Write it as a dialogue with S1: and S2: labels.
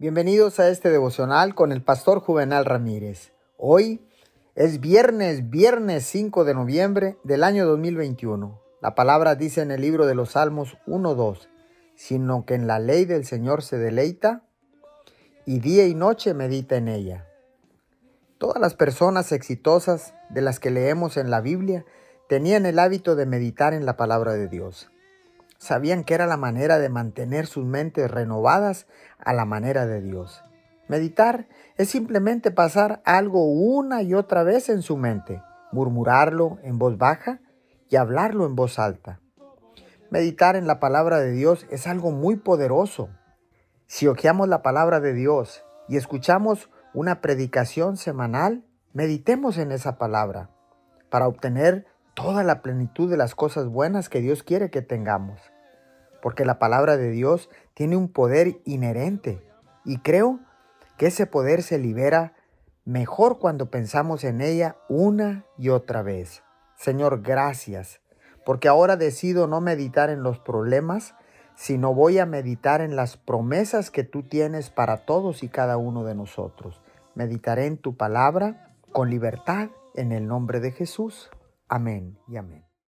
S1: Bienvenidos a este devocional con el pastor Juvenal Ramírez. Hoy es viernes, viernes 5 de noviembre del año 2021. La palabra dice en el libro de los Salmos 1.2, sino que en la ley del Señor se deleita y día y noche medita en ella. Todas las personas exitosas de las que leemos en la Biblia tenían el hábito de meditar en la palabra de Dios. Sabían que era la manera de mantener sus mentes renovadas a la manera de Dios. Meditar es simplemente pasar algo una y otra vez en su mente, murmurarlo en voz baja y hablarlo en voz alta. Meditar en la palabra de Dios es algo muy poderoso. Si ojeamos la palabra de Dios y escuchamos una predicación semanal, meditemos en esa palabra para obtener toda la plenitud de las cosas buenas que Dios quiere que tengamos. Porque la palabra de Dios tiene un poder inherente y creo que ese poder se libera mejor cuando pensamos en ella una y otra vez. Señor, gracias, porque ahora decido no meditar en los problemas, sino voy a meditar en las promesas que tú tienes para todos y cada uno de nosotros. Meditaré en tu palabra con libertad en el nombre de Jesús. Amén y amén.